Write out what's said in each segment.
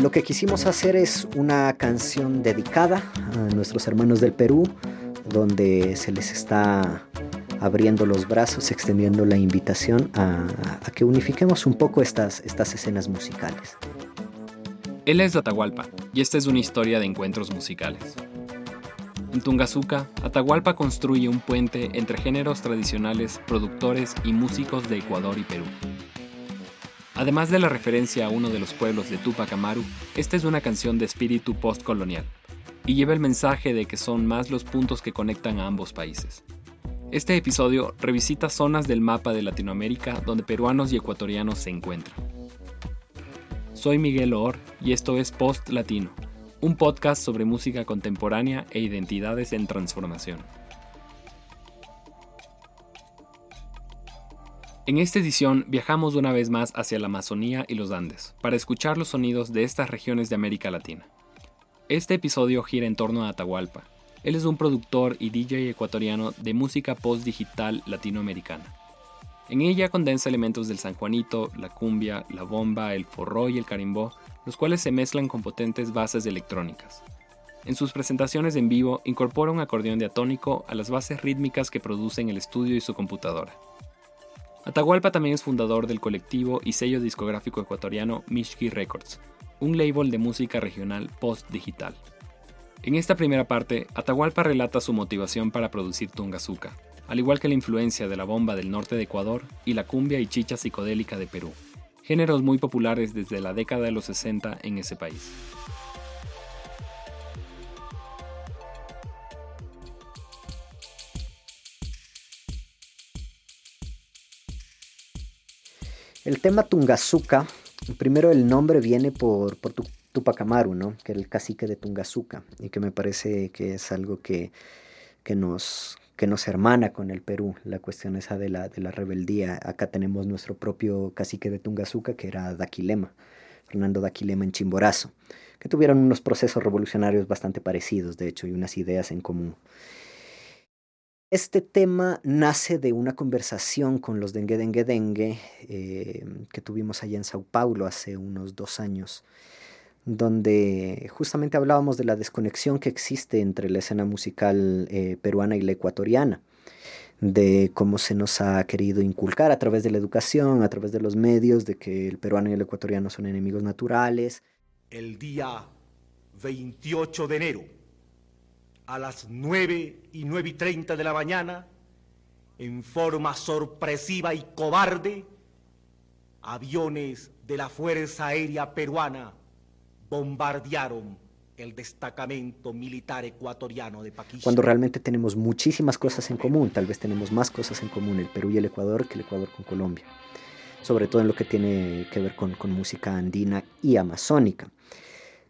Lo que quisimos hacer es una canción dedicada a nuestros hermanos del Perú, donde se les está abriendo los brazos, extendiendo la invitación a, que unifiquemos un poco estas, estas escenas musicales. Él es Atahualpa y esta es una historia de encuentros musicales. En Tungazuca, Atahualpa construye un puente entre géneros tradicionales, productores y músicos de Ecuador y Perú. Además de la referencia a uno de los pueblos de Tupac Amaru, esta es una canción de espíritu postcolonial y lleva el mensaje de que son más los puntos que conectan a ambos países. Este episodio revisita zonas del mapa de Latinoamérica donde peruanos y ecuatorianos se encuentran. Soy Miguel Or y esto es Post Latino, un podcast sobre música contemporánea e identidades en transformación. En esta edición viajamos una vez más hacia la Amazonía y los Andes para escuchar los sonidos de estas regiones de América Latina. Este episodio gira en torno a Atahualpa, él es un productor y DJ ecuatoriano de música post-digital latinoamericana. En ella condensa elementos del San Juanito, la cumbia, la bomba, el forró y el carimbó, los cuales se mezclan con potentes bases electrónicas. En sus presentaciones en vivo incorpora un acordeón diatónico a las bases rítmicas que produce en el estudio y su computadora. Atahualpa también es fundador del colectivo y sello discográfico ecuatoriano Mishki Records, un label de música regional post-digital. En esta primera parte, Atahualpa relata su motivación para producir Tungazuca, al igual que la influencia de la bomba del norte de Ecuador y la cumbia y chicha psicodélica de Perú, géneros muy populares desde la década de los 60 en ese país. El tema Tungazuca, primero el nombre viene por, por tu Tupac Amaru, ¿no? que era el cacique de Tungazuca, y que me parece que es algo que, que, nos, que nos hermana con el Perú, la cuestión esa de la, de la rebeldía. Acá tenemos nuestro propio cacique de Tungazuca, que era Daquilema, Fernando Daquilema en Chimborazo, que tuvieron unos procesos revolucionarios bastante parecidos, de hecho, y unas ideas en común. Este tema nace de una conversación con los Dengue Dengue Dengue eh, que tuvimos allá en Sao Paulo hace unos dos años donde justamente hablábamos de la desconexión que existe entre la escena musical eh, peruana y la ecuatoriana, de cómo se nos ha querido inculcar a través de la educación, a través de los medios, de que el peruano y el ecuatoriano son enemigos naturales. El día 28 de enero, a las 9 y 9 y 30 de la mañana, en forma sorpresiva y cobarde, aviones de la Fuerza Aérea Peruana bombardearon el destacamento militar ecuatoriano de Paquistán. Cuando realmente tenemos muchísimas cosas en común, tal vez tenemos más cosas en común el Perú y el Ecuador que el Ecuador con Colombia, sobre todo en lo que tiene que ver con, música andina y amazónica.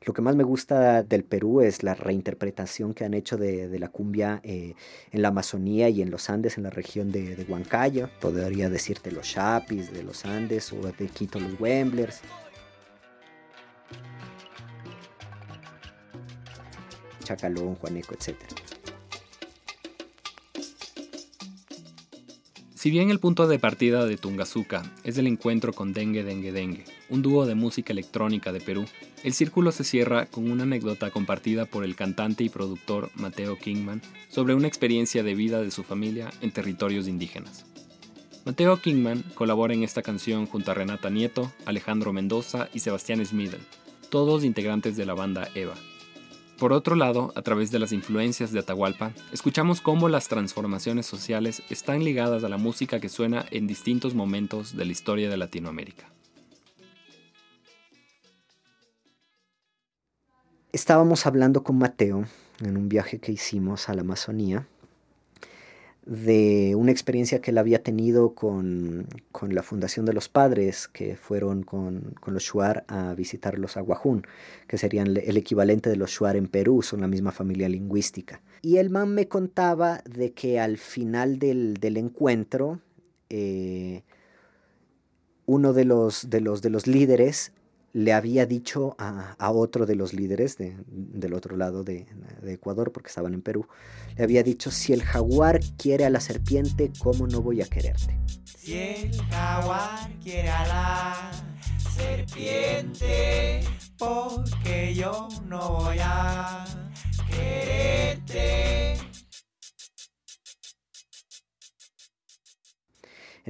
Lo que más me gusta del Perú es la reinterpretación que han hecho de, la cumbia eh, en la Amazonía y en los Andes, en la región de, de Huancayo. Podría decirte los Chapis de los Andes o de Quito los Wemblers. Chacalón, Juaneco, etc. Si bien el punto de partida de Tungazuca es el encuentro con Dengue Dengue Dengue, un dúo de música electrónica de Perú, el círculo se cierra con una anécdota compartida por el cantante y productor Mateo Kingman sobre una experiencia de vida de su familia en territorios indígenas. Mateo Kingman colabora en esta canción junto a Renata Nieto, Alejandro Mendoza y Sebastián Smidel, todos integrantes de la banda Eva. Por otro lado, a través de las influencias de Atahualpa, escuchamos cómo las transformaciones sociales están ligadas a la música que suena en distintos momentos de la historia de Latinoamérica. Estábamos hablando con Mateo en un viaje que hicimos a la Amazonía de una experiencia que él había tenido con, la Fundación de los Padres, que fueron con, los Shuar a visitar los Aguajún, que serían el equivalente de los Shuar en Perú, son la misma familia lingüística. Y el man me contaba de que al final del, encuentro, eh, uno de los, de, los, de los líderes le había dicho a, otro de los líderes del otro lado de, Ecuador, porque estaban en Perú, le había dicho, si el jaguar quiere a la serpiente, ¿cómo no voy a quererte? Si el jaguar quiere a la serpiente, porque yo no voy a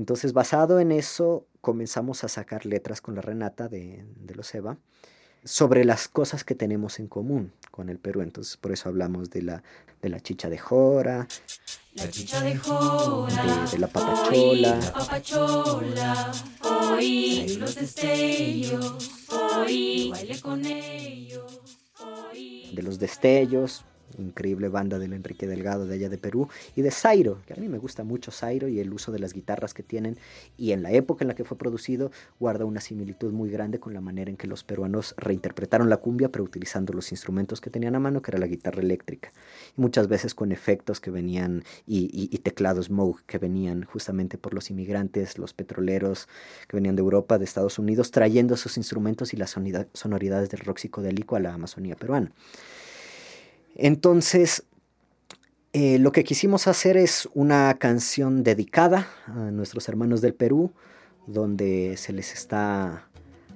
Entonces, basado en eso, comenzamos a sacar letras con la Renata de, de los Eva sobre las cosas que tenemos en común con el Perú. Entonces, por eso hablamos de la, de la chicha de jora, la chicha de jora, de, de la papachola, la papachola, los destellos, hoy baile con ellos, hoy. de los destellos, increíble banda del Enrique Delgado de allá de Perú, y de Zairo, que a mí me gusta mucho Zairo y el uso de las guitarras que tienen, y en la época en la que fue producido guarda una similitud muy grande con la manera en que los peruanos reinterpretaron la cumbia, pero utilizando los instrumentos que tenían a mano, que era la guitarra eléctrica, y muchas veces con efectos que venían, y, teclados Moog que venían justamente por los inmigrantes, los petroleros que venían de Europa, de Estados Unidos, trayendo esos instrumentos y las sonoridades del rock psicodélico a la Amazonía peruana. Entonces, eh, lo que quisimos hacer es una canción dedicada a nuestros hermanos del Perú, donde se les está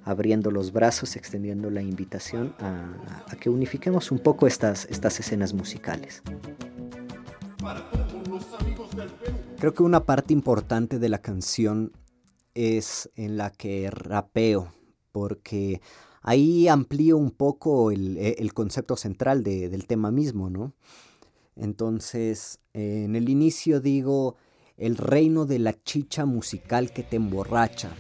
abriendo los brazos, extendiendo la invitación a, a que unifiquemos un poco estas, estas escenas musicales. Creo que una parte importante de la canción es en la que rapeo, porque ahí amplío un poco el, el concepto central de, del tema mismo, ¿no? Entonces, eh, en el inicio digo, el reino de la chicha musical que te emborracha.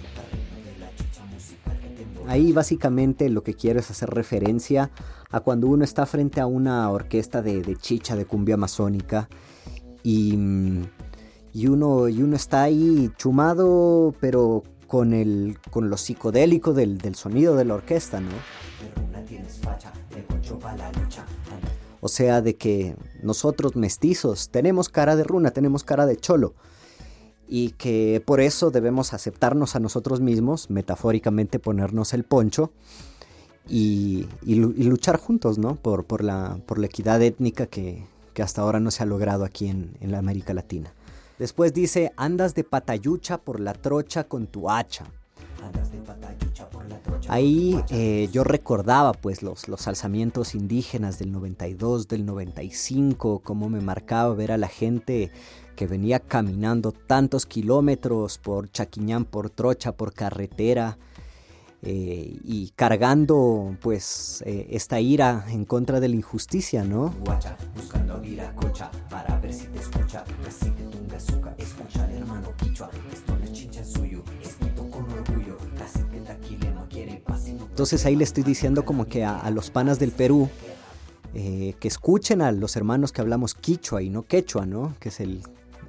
Ahí básicamente lo que quiero es hacer referencia a cuando uno está frente a una orquesta de, de chicha, de cumbia amazónica, y, y, uno, y uno está ahí chumado, pero con, el, con lo psicodélico del, del sonido de la orquesta, ¿no? O sea, de que nosotros mestizos tenemos cara de runa, tenemos cara de cholo. Y que por eso debemos aceptarnos a nosotros mismos, metafóricamente ponernos el poncho y, y, y luchar juntos, ¿no? Por, por, la, por la equidad étnica que, que hasta ahora no se ha logrado aquí en, en la América Latina. Después dice, andas de patayucha por la trocha con tu hacha. Ahí eh, yo recordaba pues los, los alzamientos indígenas del 92, del 95, cómo me marcaba ver a la gente que venía caminando tantos kilómetros por Chaquiñán, por trocha, por carretera, eh, y cargando pues eh, esta ira en contra de la injusticia, ¿no? Guacha, buscando cocha, para ver si te escucha, tunga, azúcar, hermano quichua, esto suyo, escrito con orgullo, no quiere paz. Entonces ahí le estoy diciendo como que a, a los panas del Perú, eh, que escuchen a los hermanos que hablamos quichua y no quechua, ¿no? Que es el,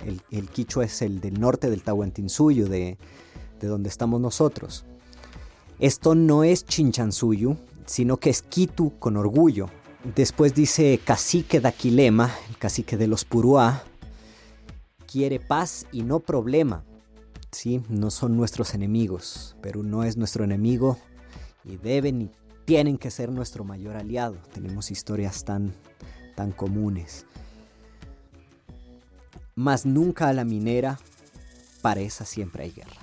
el, el quichua es el del norte del Tahuantinsuyo, de, de donde estamos nosotros. Esto no es Chinchansuyu, sino que es Kitu con orgullo. Después dice cacique de Aquilema, el cacique de los Puruá, quiere paz y no problema. Sí, no son nuestros enemigos. Perú no es nuestro enemigo y deben y tienen que ser nuestro mayor aliado. Tenemos historias tan, tan comunes. Mas nunca a la minera, para esa siempre hay guerra.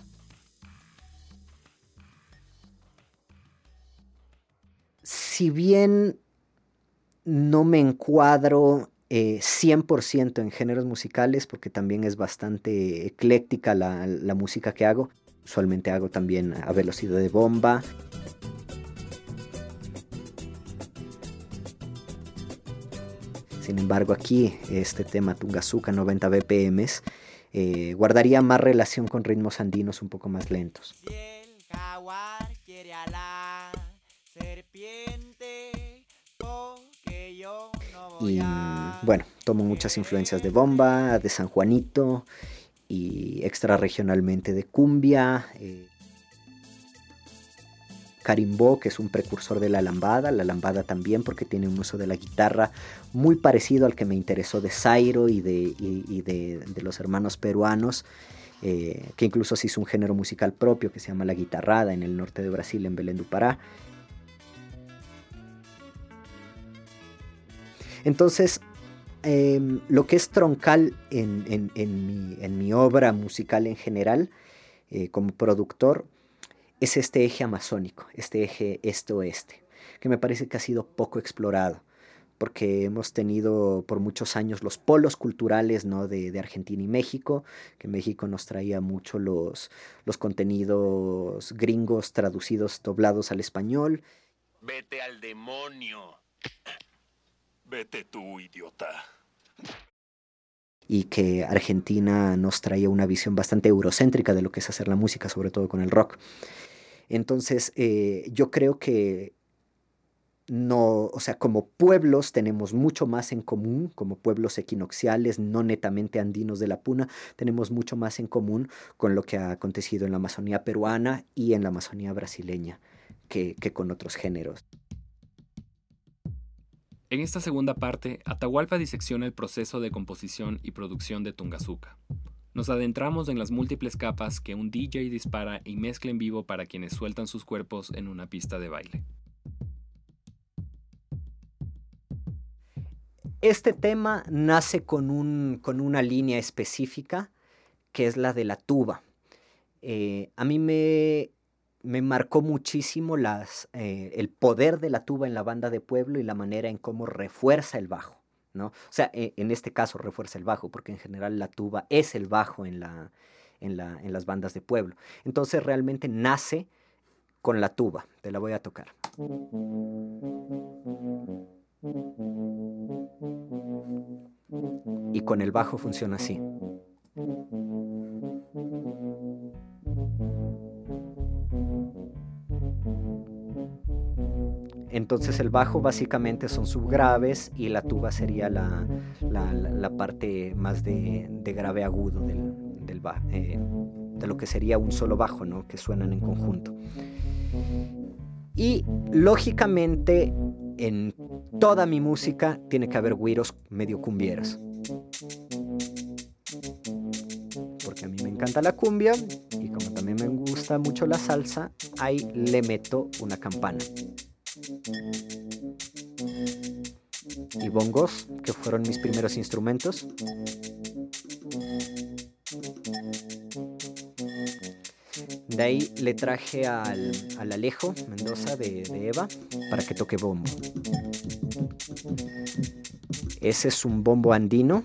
si bien no me encuadro eh, 100% en géneros musicales, porque también es bastante ecléctica la, la, música que hago, usualmente hago también a velocidad de bomba. Sin embargo, aquí este tema Tungazuka 90 BPM eh, guardaría más relación con ritmos andinos un poco más lentos. Si el jaguar quiere a la serpiente, porque yo no voy Y a bueno, tomo muchas influencias de bomba, de San Juanito y extra regionalmente de cumbia. Eh, carimbó, que es un precursor de la lambada, la lambada también porque tiene un uso de la guitarra muy parecido al que me interesó de Zairo y de los hermanos peruanos. Eh, que incluso se hizo un género musical propio que se llama la guitarrada en el norte de Brasil, en Belén do Pará. Entonces, eh, lo que es troncal en, en, mi, en, mi, obra musical en general, eh, como productor, es este eje amazónico, este eje este-oeste, que me parece que ha sido poco explorado porque hemos tenido por muchos años los polos culturales ¿no? de, Argentina y México, que México nos traía mucho los, los contenidos gringos traducidos, doblados al español. Vete al demonio. Vete tú, idiota. Y que Argentina nos traía una visión bastante eurocéntrica de lo que es hacer la música, sobre todo con el rock. Entonces, eh, yo creo que no, o sea, como pueblos tenemos mucho más en común, como pueblos equinoxiales, no netamente andinos de la Puna, tenemos mucho más en común con lo que ha acontecido en la Amazonía peruana y en la Amazonía brasileña que, que con otros géneros. En esta segunda parte, Atahualpa disecciona el proceso de composición y producción de Tungazuca. Nos adentramos en las múltiples capas que un DJ dispara y mezcla en vivo para quienes sueltan sus cuerpos en una pista de baile. Este tema nace con, un, con una línea específica que es la de la tuba. Eh, a mí me, me marcó muchísimo las, eh, el poder de la tuba en la banda de pueblo y la manera en cómo refuerza el bajo. ¿no? O sea, e, en este caso refuerza el bajo, porque en general la tuba es el bajo en, la, en, la, en las bandas de pueblo. Entonces realmente nace con la tuba. Te la voy a tocar. Y con el bajo funciona así. Entonces el bajo básicamente son subgraves y la tuba sería la, parte más de, grave agudo del, eh, de lo que sería un solo bajo, ¿no? que suenan en conjunto. Y lógicamente en toda mi música tiene que haber güiros medio cumbieras. Porque a mí me encanta la cumbia y como también me gusta mucho la salsa, ahí le meto una campana. Y bongos, que fueron mis primeros instrumentos. De ahí le traje al, Alejo Mendoza de, Eva para que toque bombo. Ese es un bombo andino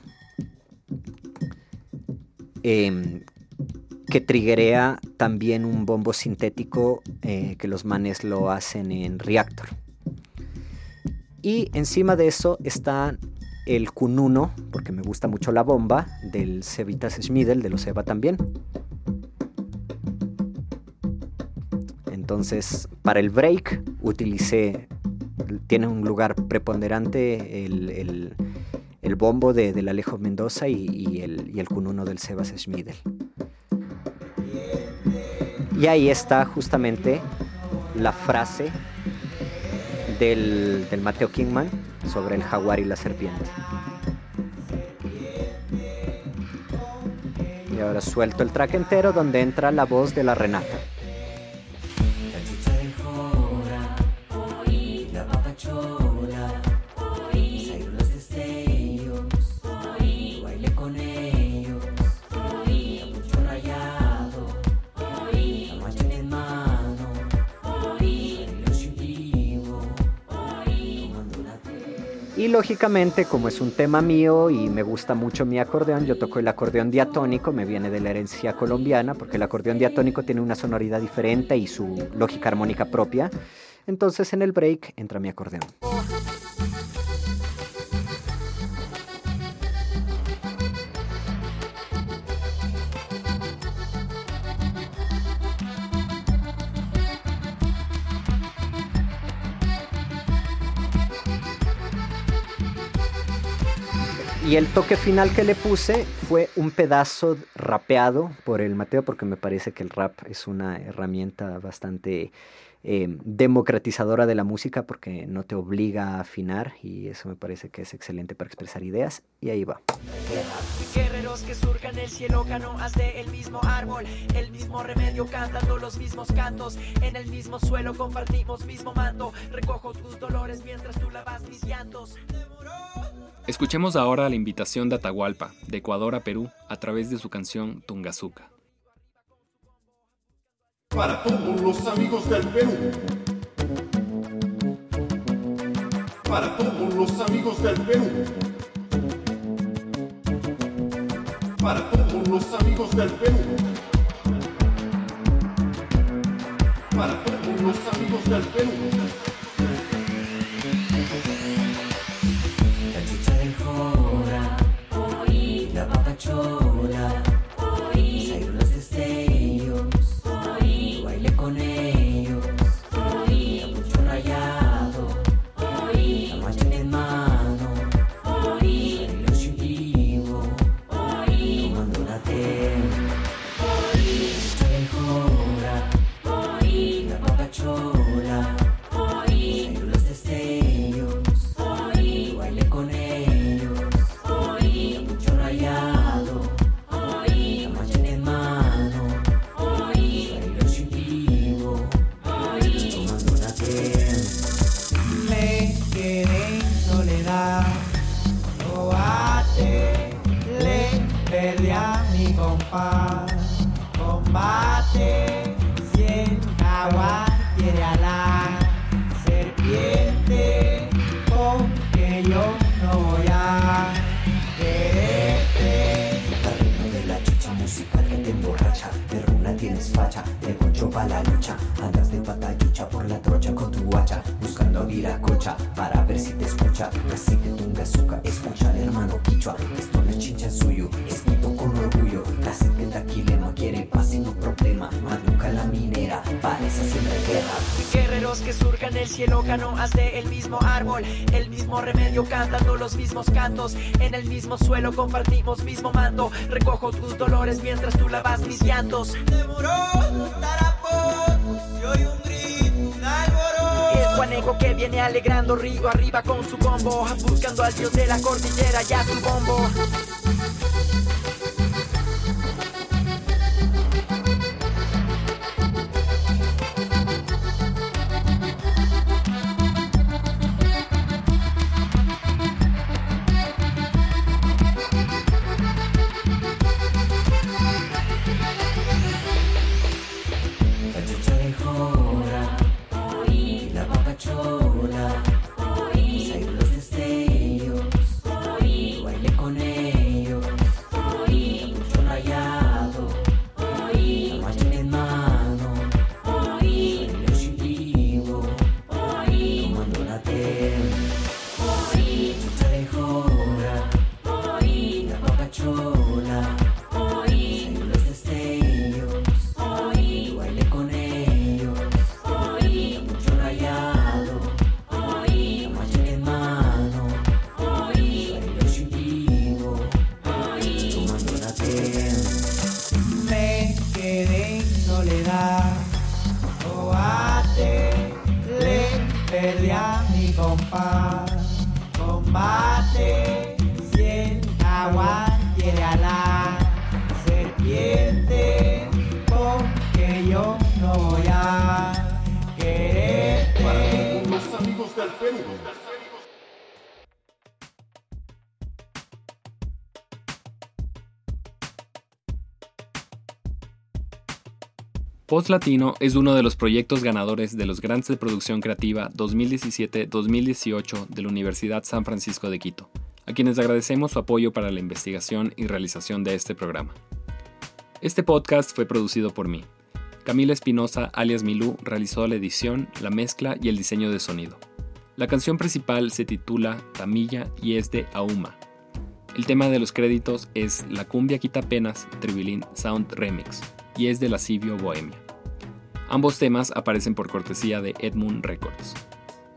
em, que también un bombo sintético eh, que los manes lo hacen en Reactor. Y encima de eso está el Q1, porque me gusta mucho la bomba, del Cevitas Schmidel, de los Eva también. Entonces, para el break utilicé, tiene un lugar preponderante el, bombo de, del Alejo Mendoza y, el, y el cununo del Sebas Schmidel. Y ahí está justamente la frase del, del Mateo Kingman sobre el jaguar y la serpiente. Y ahora suelto el track entero donde entra la voz de la Renata. Lógicamente, como es un tema mío y me gusta mucho mi acordeón, yo toco el acordeón diatónico, me viene de la herencia colombiana, porque el acordeón diatónico tiene una sonoridad diferente y su lógica armónica propia. Entonces en el break entra mi acordeón. Y el toque final que le puse fue un pedazo rapeado por el Mateo, porque me parece que el rap es una herramienta bastante eh, democratizadora de la música, porque no te obliga a afinar, y eso me parece que es excelente para expresar ideas. Y ahí va. Guerreros que el cielo, mismo árbol, el mismo remedio, cantando los mismos cantos, en el mismo suelo compartimos mismo. Escuchemos ahora la invitación de Atahualpa, de Ecuador a Perú, a través de su canción Tungazuca. para todos los amigos del Perú. Para todos los amigos del Perú. Para todos los amigos del Perú. Para todos los amigos del Perú. Oí la lucha. Andas de patallucha por la trocha con tu guacha Buscando a Viracocha para ver si te escucha. Así que tunga azúcar, escucha al hermano Quichua. Esto no es chincha suyo, escrito con orgullo. Casi que taquile no quiere paz sino problema. Más la minera, para esa siempre guerra. Guerreros que surcan el cielo, canoas de el mismo árbol, el mismo remedio, cantando los mismos cantos. En el mismo suelo compartimos mismo manto. Recojo tus dolores mientras tú lavas mis llantos. Demoró Juaneco que viene alegrando río arriba con su combo, buscando al dios de la cordillera y a su bombo. Compás, Post Latino es uno de los proyectos ganadores de los Grants de Producción Creativa 2017-2018 de la Universidad San Francisco de Quito, a quienes agradecemos su apoyo para la investigación y realización de este programa. Este podcast fue producido por mí. Camila Espinosa, alias Milú, realizó la edición, la mezcla y el diseño de sonido. La canción principal se titula Tamilla y es de Auma. El tema de los créditos es La cumbia quita penas, Tribilín Sound Remix, y es de Lascivio Bohemia. Ambos temas aparecen por cortesía de Edmund Records.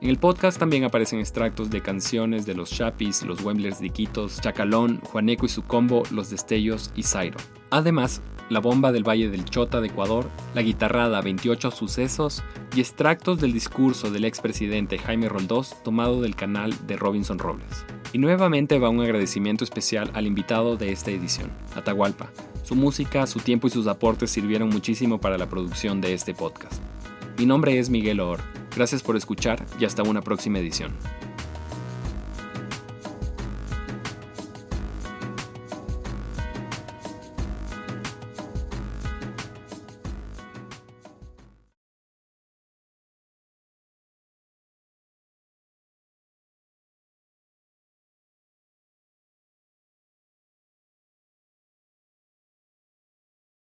En el podcast también aparecen extractos de canciones de los Chapis, los Wemblers de Iquitos, Chacalón, Juaneco y su combo, Los Destellos y Zairo. Además, la bomba del Valle del Chota de Ecuador, la guitarrada 28 sucesos y extractos del discurso del expresidente Jaime Roldós tomado del canal de Robinson Robles. Y nuevamente va un agradecimiento especial al invitado de esta edición, Atahualpa. Su música, su tiempo y sus aportes sirvieron muchísimo para la producción de este podcast. Mi nombre es Miguel Or. Gracias por escuchar y hasta una próxima edición.